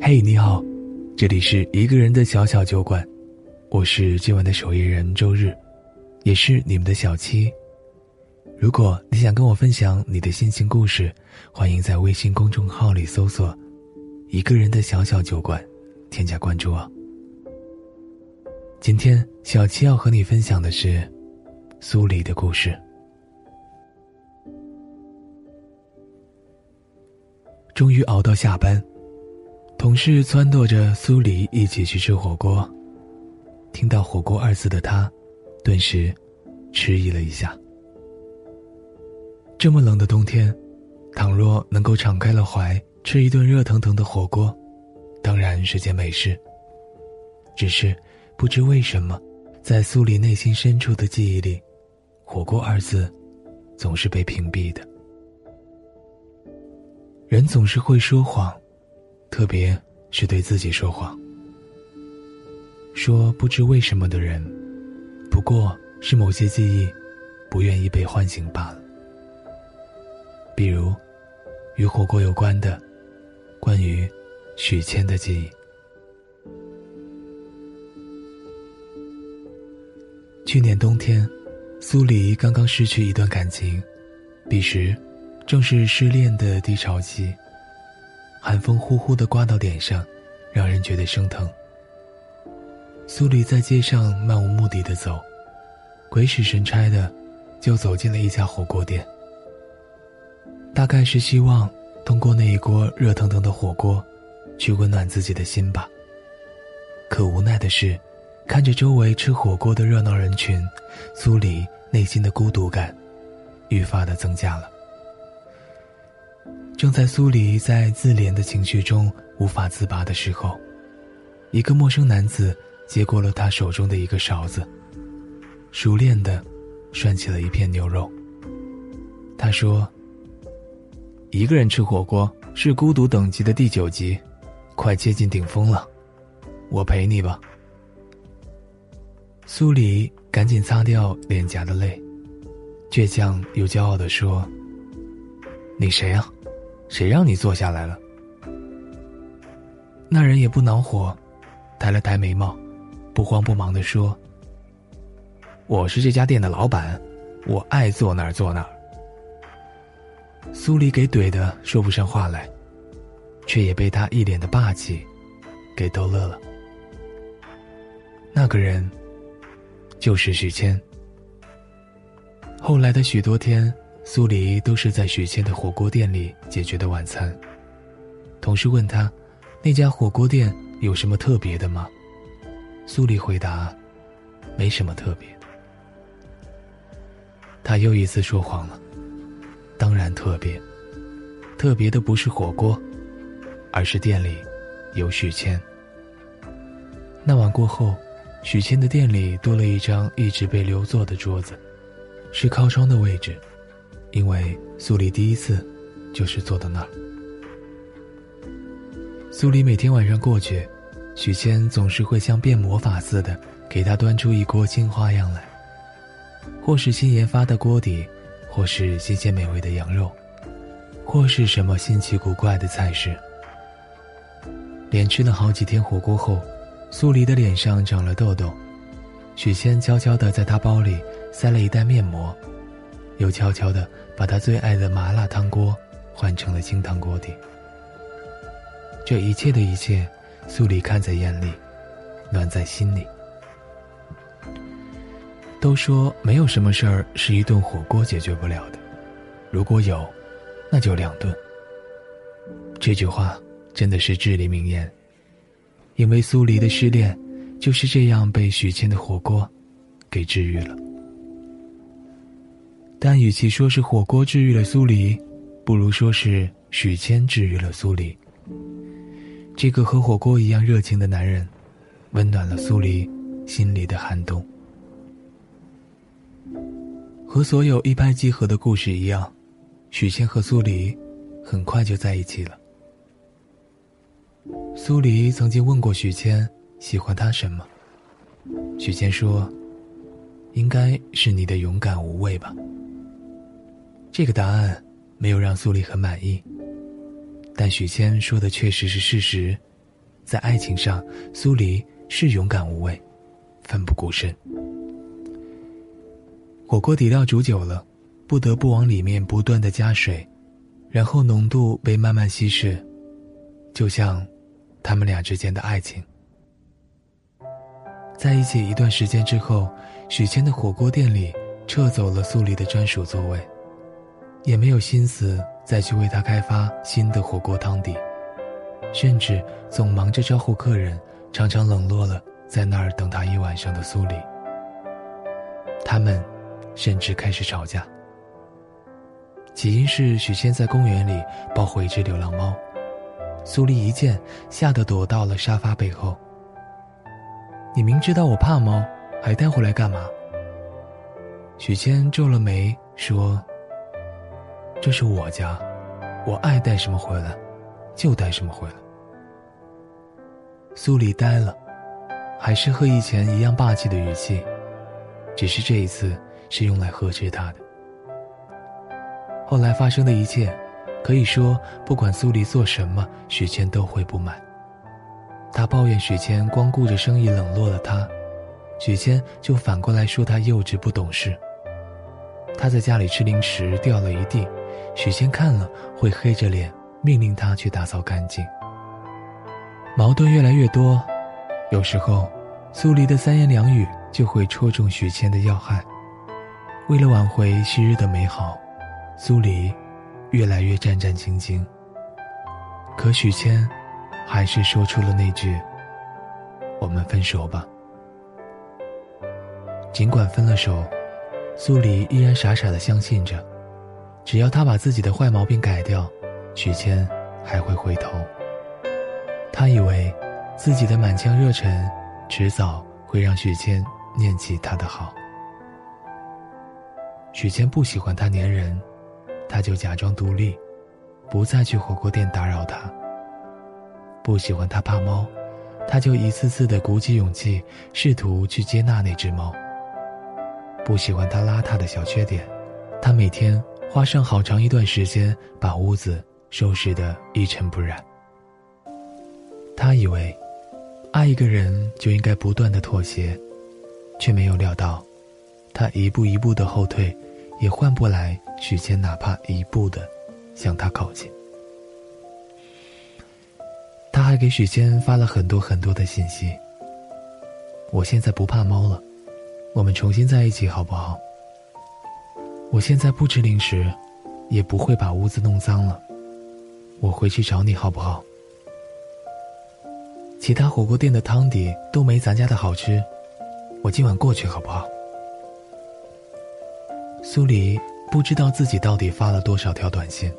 嘿，你好，这里是一个人的小小酒馆，我是今晚的守夜人周日，也是你们的小七。如果你想跟我分享你的心情故事，欢迎在微信公众号里搜索“一个人的小小酒馆”，添加关注哦。今天小七要和你分享的是苏黎的故事。终于熬到下班。同事撺掇着苏黎一起去吃火锅，听到“火锅”二字的他，顿时迟疑了一下。这么冷的冬天，倘若能够敞开了怀吃一顿热腾腾的火锅，当然是件美事。只是不知为什么，在苏黎内心深处的记忆里，“火锅”二字总是被屏蔽的。人总是会说谎。特别是对自己说谎，说不知为什么的人，不过是某些记忆不愿意被唤醒罢了。比如，与火锅有关的，关于许谦的记忆。去年冬天，苏黎刚刚失去一段感情，彼时正是失恋的低潮期。寒风呼呼的刮到脸上，让人觉得生疼。苏黎在街上漫无目的的走，鬼使神差的，就走进了一家火锅店。大概是希望通过那一锅热腾腾的火锅，去温暖自己的心吧。可无奈的是，看着周围吃火锅的热闹人群，苏黎内心的孤独感，愈发的增加了。正在苏黎在自怜的情绪中无法自拔的时候，一个陌生男子接过了他手中的一个勺子，熟练的涮起了一片牛肉。他说：“一个人吃火锅是孤独等级的第九级，快接近顶峰了，我陪你吧。”苏黎赶紧擦掉脸颊的泪，倔强又骄傲的说：“你谁啊？”谁让你坐下来了？那人也不恼火，抬了抬眉毛，不慌不忙的说：“我是这家店的老板，我爱坐哪儿坐哪儿。”苏黎给怼的说不上话来，却也被他一脸的霸气给逗乐了。那个人就是许谦。后来的许多天。苏黎都是在许谦的火锅店里解决的晚餐。同事问他：“那家火锅店有什么特别的吗？”苏黎回答：“没什么特别。”他又一次说谎了。当然特别，特别的不是火锅，而是店里有许谦。那晚过后，许谦的店里多了一张一直被留作的桌子，是靠窗的位置。因为苏黎第一次就是坐到那儿。苏黎每天晚上过去，许仙总是会像变魔法似的给他端出一锅新花样来，或是新研发的锅底，或是新鲜美味的羊肉，或是什么新奇古怪的菜式。连吃了好几天火锅后，苏黎的脸上长了痘痘，许仙悄悄地在他包里塞了一袋面膜。又悄悄的把他最爱的麻辣汤锅换成了清汤锅底。这一切的一切，苏黎看在眼里，暖在心里。都说没有什么事儿是一顿火锅解决不了的，如果有，那就两顿。这句话真的是至理名言，因为苏黎的失恋就是这样被许谦的火锅给治愈了。但与其说是火锅治愈了苏黎，不如说是许谦治愈了苏黎。这个和火锅一样热情的男人，温暖了苏黎心里的寒冬。和所有一拍即合的故事一样，许谦和苏黎很快就在一起了。苏黎曾经问过许谦喜欢他什么，许谦说：“应该是你的勇敢无畏吧。”这个答案，没有让苏黎很满意。但许谦说的确实是事实，在爱情上，苏黎是勇敢无畏，奋不顾身。火锅底料煮久了，不得不往里面不断的加水，然后浓度被慢慢稀释，就像他们俩之间的爱情。在一起一段时间之后，许谦的火锅店里撤走了苏黎的专属座位，也没有心思再去为他开发新的火锅汤底，甚至总忙着招呼客人，常常冷落了在那儿等他一晚上的苏黎。他们甚至开始吵架，起因是许仙在公园里抱回一只流浪猫，苏黎一见，吓得躲到了沙发背后。你明知道我怕猫，还带回来干嘛？许仙皱了眉说：“这是我家，我爱带什么回来，就带什么回来。”苏黎呆了，还是和以前一样霸气的语气，只是这一次是用来呵斥他的。后来发生的一切，可以说不管苏黎做什么，许谦都会不满。他抱怨许谦光顾着生意冷落了他，许谦就反过来说他幼稚不懂事。他在家里吃零食掉了一地，许谦看了会黑着脸命令他去打扫干净。矛盾越来越多，有时候苏黎的三言两语就会戳中许谦的要害。为了挽回昔日的美好，苏黎越来越战战兢兢。可许谦。还是说出了那句：“我们分手吧。”尽管分了手，苏黎依然傻傻的相信着，只要他把自己的坏毛病改掉，许谦还会回头。他以为，自己的满腔热忱，迟早会让许谦念起他的好。许谦不喜欢他粘人，他就假装独立，不再去火锅店打扰他。不喜欢他怕猫，他就一次次的鼓起勇气，试图去接纳那只猫。不喜欢他邋遢的小缺点，他每天花上好长一段时间把屋子收拾得一尘不染。他以为，爱一个人就应该不断的妥协，却没有料到，他一步一步的后退，也换不来许谦哪怕一步的向他靠近。他还给许仙发了很多很多的信息。我现在不怕猫了，我们重新在一起好不好？我现在不吃零食，也不会把屋子弄脏了。我回去找你好不好？其他火锅店的汤底都没咱家的好吃，我今晚过去好不好？苏黎不知道自己到底发了多少条短信，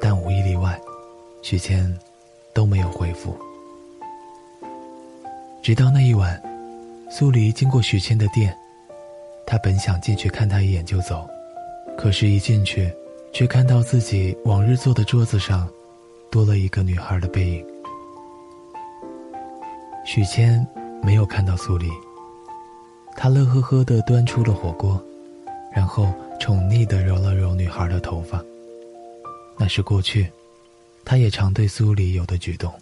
但无一例外，许谦。都没有回复。直到那一晚，苏黎经过许谦的店，他本想进去看他一眼就走，可是，一进去，却看到自己往日坐的桌子上，多了一个女孩的背影。许谦没有看到苏黎，他乐呵呵的端出了火锅，然后宠溺的揉了揉女孩的头发。那是过去。他也常对苏黎有的举动。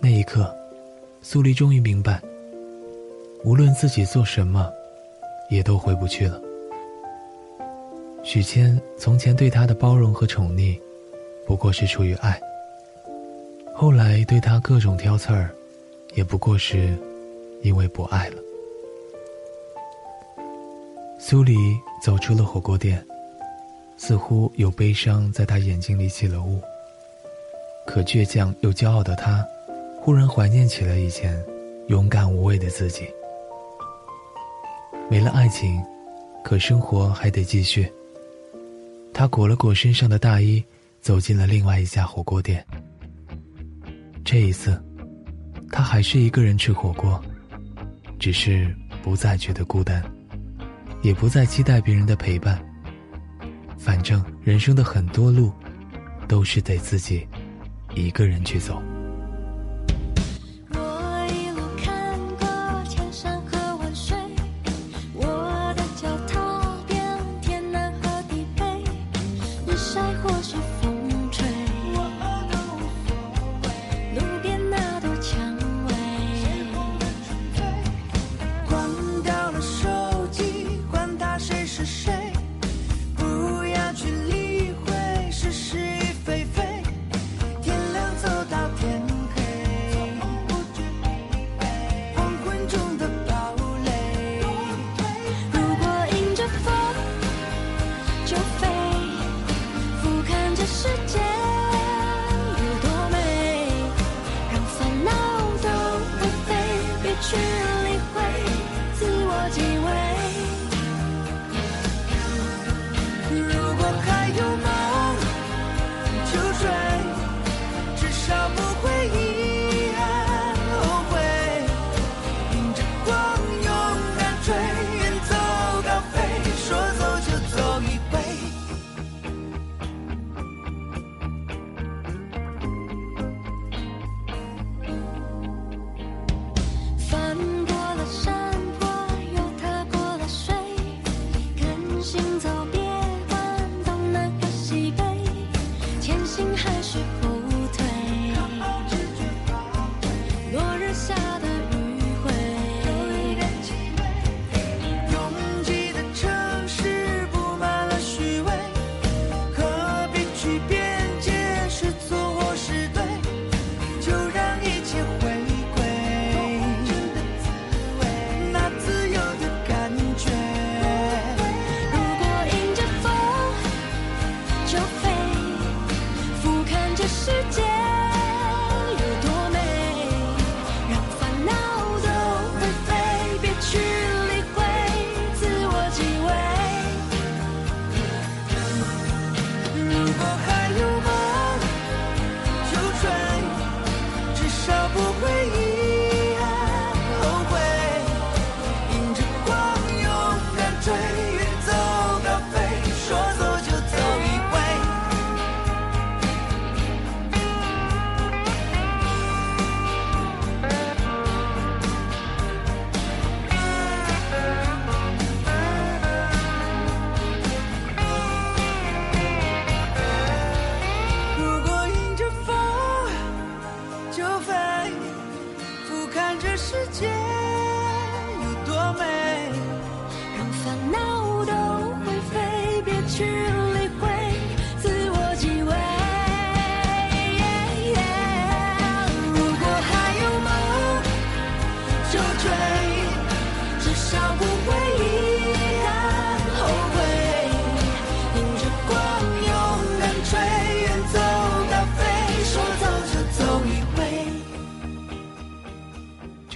那一刻，苏黎终于明白，无论自己做什么，也都回不去了。许谦从前对他的包容和宠溺，不过是出于爱；后来对他各种挑刺儿，也不过是因为不爱了。苏黎走出了火锅店。似乎有悲伤在他眼睛里起了雾。可倔强又骄傲的他，忽然怀念起了以前勇敢无畏的自己。没了爱情，可生活还得继续。他裹了裹身上的大衣，走进了另外一家火锅店。这一次，他还是一个人吃火锅，只是不再觉得孤单，也不再期待别人的陪伴。反正人生的很多路，都是得自己一个人去走。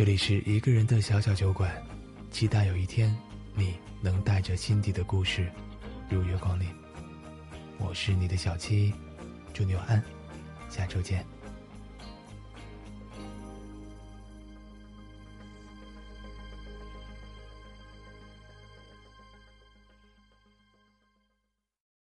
这里是一个人的小小酒馆，期待有一天你能带着心底的故事如约光临。我是你的小七，祝你晚安，下周见。